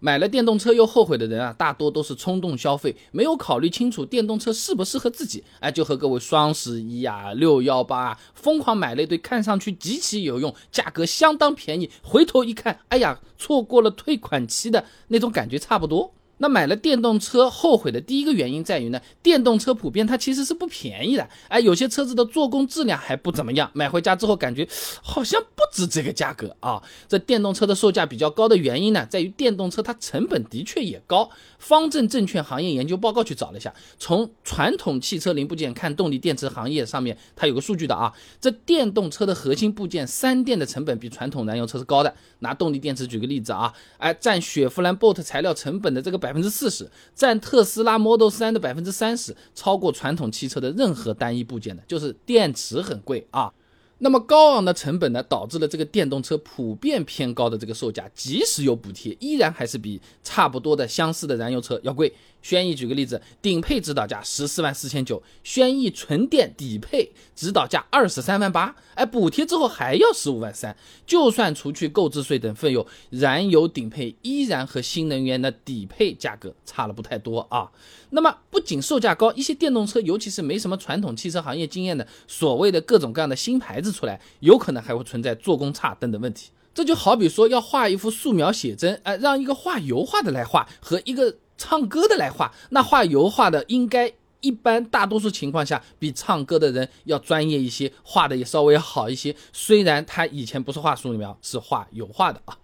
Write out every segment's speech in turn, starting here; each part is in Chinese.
买了电动车又后悔的人啊，大多都是冲动消费，没有考虑清楚电动车适不适合自己，哎，就和各位双十一啊、六幺八啊，疯狂买了一堆看上去极其有用、价格相当便宜，回头一看，哎呀，错过了退款期的那种感觉差不多。那买了电动车后悔的第一个原因在于呢，电动车普遍它其实是不便宜的，哎，有些车子的做工质量还不怎么样，买回家之后感觉好像不值这个价格啊。这电动车的售价比较高的原因呢，在于电动车它成本的确也高。方正证券行业研究报告去找了一下，从传统汽车零部件看动力电池行业上面，它有个数据的啊，这电动车的核心部件三电的成本比传统燃油车是高的。拿动力电池举个例子啊，哎，占雪佛兰 Bolt 材料成本的这个百。百分之四十占特斯拉 Model 3的百分之三十，超过传统汽车的任何单一部件的，就是电池很贵啊。那么高昂的成本呢，导致了这个电动车普遍偏高的这个售价，即使有补贴，依然还是比差不多的相似的燃油车要贵。轩逸举个例子，顶配指导价十四万四千九，轩逸纯电底配指导价二十三万八，哎，补贴之后还要十五万三。就算除去购置税等费用，燃油顶配依然和新能源的底配价格差了不太多啊。那么不仅售价高，一些电动车，尤其是没什么传统汽车行业经验的所谓的各种各样的新牌子出来，有可能还会存在做工差等等问题。这就好比说要画一幅素描写真，哎，让一个画油画的来画和一个。唱歌的来画，那画油画的应该一般大多数情况下比唱歌的人要专业一些，画的也稍微好一些。虽然他以前不是画素描，是画油画的啊。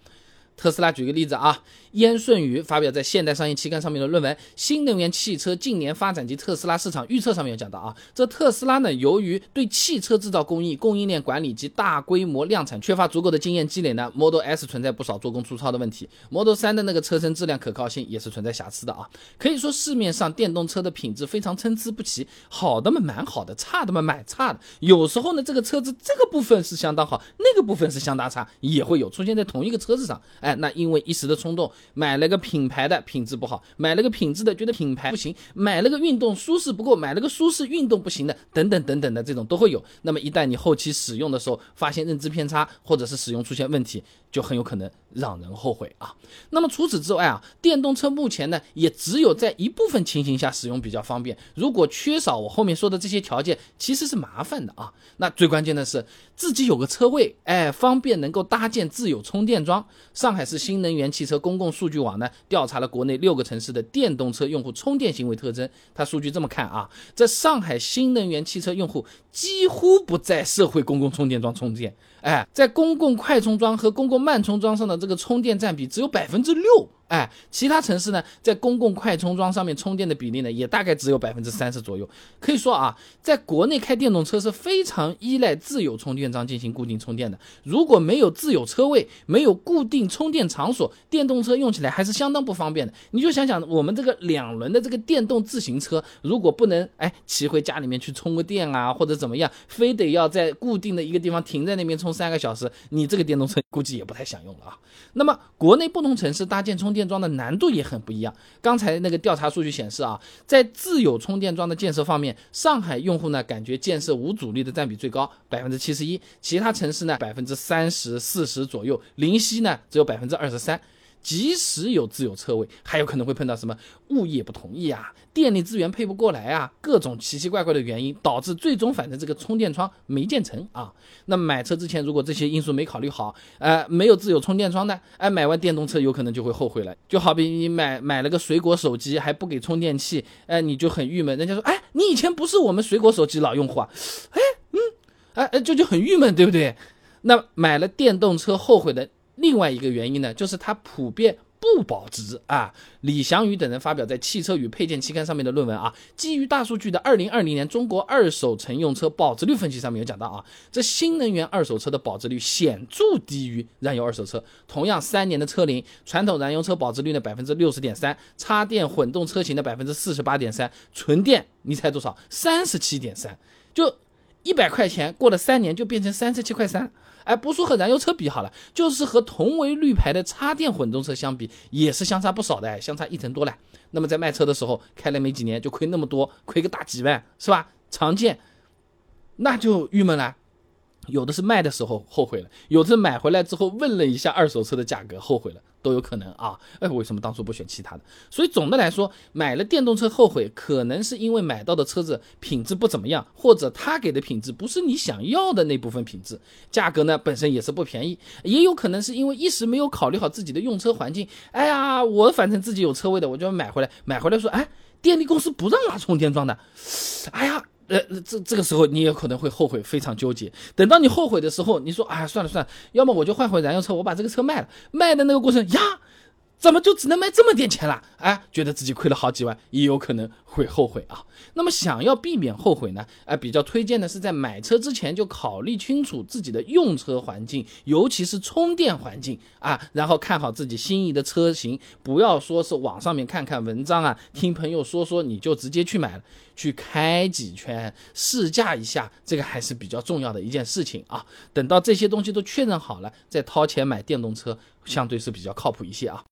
特斯拉举个例子啊。燕顺宇发表在《现代商业期刊》上面的论文《新能源汽车近年发展及特斯拉市场预测》上面有讲到啊，这特斯拉呢，由于对汽车制造工艺、供应链管理及大规模量产缺乏足够的经验积累呢，Model S 存在不少做工粗糙的问题，Model 3的那个车身质量可靠性也是存在瑕疵的啊。可以说市面上电动车的品质非常参差不齐，好的嘛蛮好的，差的嘛蛮差的。有时候呢，这个车子这个部分是相当好，那个部分是相当差，也会有出现在同一个车子上。哎，那因为一时的冲动。买了个品牌的品质不好，买了个品质的觉得品牌不行，买了个运动舒适不够，买了个舒适运动不行的，等等等等的这种都会有。那么一旦你后期使用的时候发现认知偏差，或者是使用出现问题，就很有可能让人后悔啊。那么除此之外啊，电动车目前呢也只有在一部分情形下使用比较方便，如果缺少我后面说的这些条件，其实是麻烦的啊。那最关键的是自己有个车位，哎，方便能够搭建自有充电桩。上海市新能源汽车公共数据网呢调查了国内六个城市的电动车用户充电行为特征，它数据这么看啊，在上海新能源汽车用户几乎不在社会公共充电桩充电，哎，在公共快充桩和公共慢充桩上的这个充电占比只有百分之六。哎，其他城市呢，在公共快充桩上面充电的比例呢，也大概只有百分之三十左右。可以说啊，在国内开电动车是非常依赖自有充电桩进行固定充电的。如果没有自有车位，没有固定充电场所，电动车用起来还是相当不方便的。你就想想，我们这个两轮的这个电动自行车，如果不能哎骑回家里面去充个电啊，或者怎么样，非得要在固定的一个地方停在那边充三个小时，你这个电动车估计也不太想用了啊。那么，国内不同城市搭建充电桩的难度也很不一样。刚才那个调查数据显示啊，在自有充电桩的建设方面，上海用户呢感觉建设无阻力的占比最高，百分之七十一；其他城市呢百分之三十四十左右，临溪呢只有百分之二十三。即使有自有车位，还有可能会碰到什么物业不同意啊，电力资源配不过来啊，各种奇奇怪怪的原因，导致最终反正这个充电桩没建成啊。那买车之前如果这些因素没考虑好，呃，没有自有充电桩的，哎，买完电动车有可能就会后悔了。就好比你买买了个水果手机还不给充电器，哎，你就很郁闷。人家说，哎，你以前不是我们水果手机老用户啊，哎，嗯，哎哎，这就很郁闷，对不对？那买了电动车后悔的。另外一个原因呢，就是它普遍不保值啊。李祥宇等人发表在《汽车与配件》期刊上面的论文啊，基于大数据的二零二零年中国二手乘用车保值率分析上面有讲到啊，这新能源二手车的保值率显著低于燃油二手车。同样三年的车龄，传统燃油车保值率呢百分之六十点三，插电混动车型的百分之四十八点三，纯电你猜多少？三十七点三，就一百块钱过了三年就变成三十七块三。哎，不说和燃油车比好了，就是和同为绿牌的插电混动车相比，也是相差不少的，相差一成多了。那么在卖车的时候，开了没几年就亏那么多，亏个大几万，是吧？常见，那就郁闷了。有的是卖的时候后悔了，有的是买回来之后问了一下二手车的价格后悔了，都有可能啊。哎，为什么当初不选其他的？所以总的来说，买了电动车后悔，可能是因为买到的车子品质不怎么样，或者他给的品质不是你想要的那部分品质，价格呢本身也是不便宜，也有可能是因为一时没有考虑好自己的用车环境。哎呀，我反正自己有车位的，我就买回来，买回来说，哎，电力公司不让拉充电桩的，哎呀。呃，这这个时候你也可能会后悔，非常纠结。等到你后悔的时候，你说，哎，算了算了，要么我就换回燃油车，我把这个车卖了。卖的那个过程呀。怎么就只能卖这么点钱了？哎，觉得自己亏了好几万，也有可能会后悔啊。那么想要避免后悔呢？哎，比较推荐的是在买车之前就考虑清楚自己的用车环境，尤其是充电环境啊，然后看好自己心仪的车型，不要说是网上面看看文章啊，听朋友说说你就直接去买了，去开几圈试驾一下，这个还是比较重要的一件事情啊。等到这些东西都确认好了，再掏钱买电动车，相对是比较靠谱一些啊。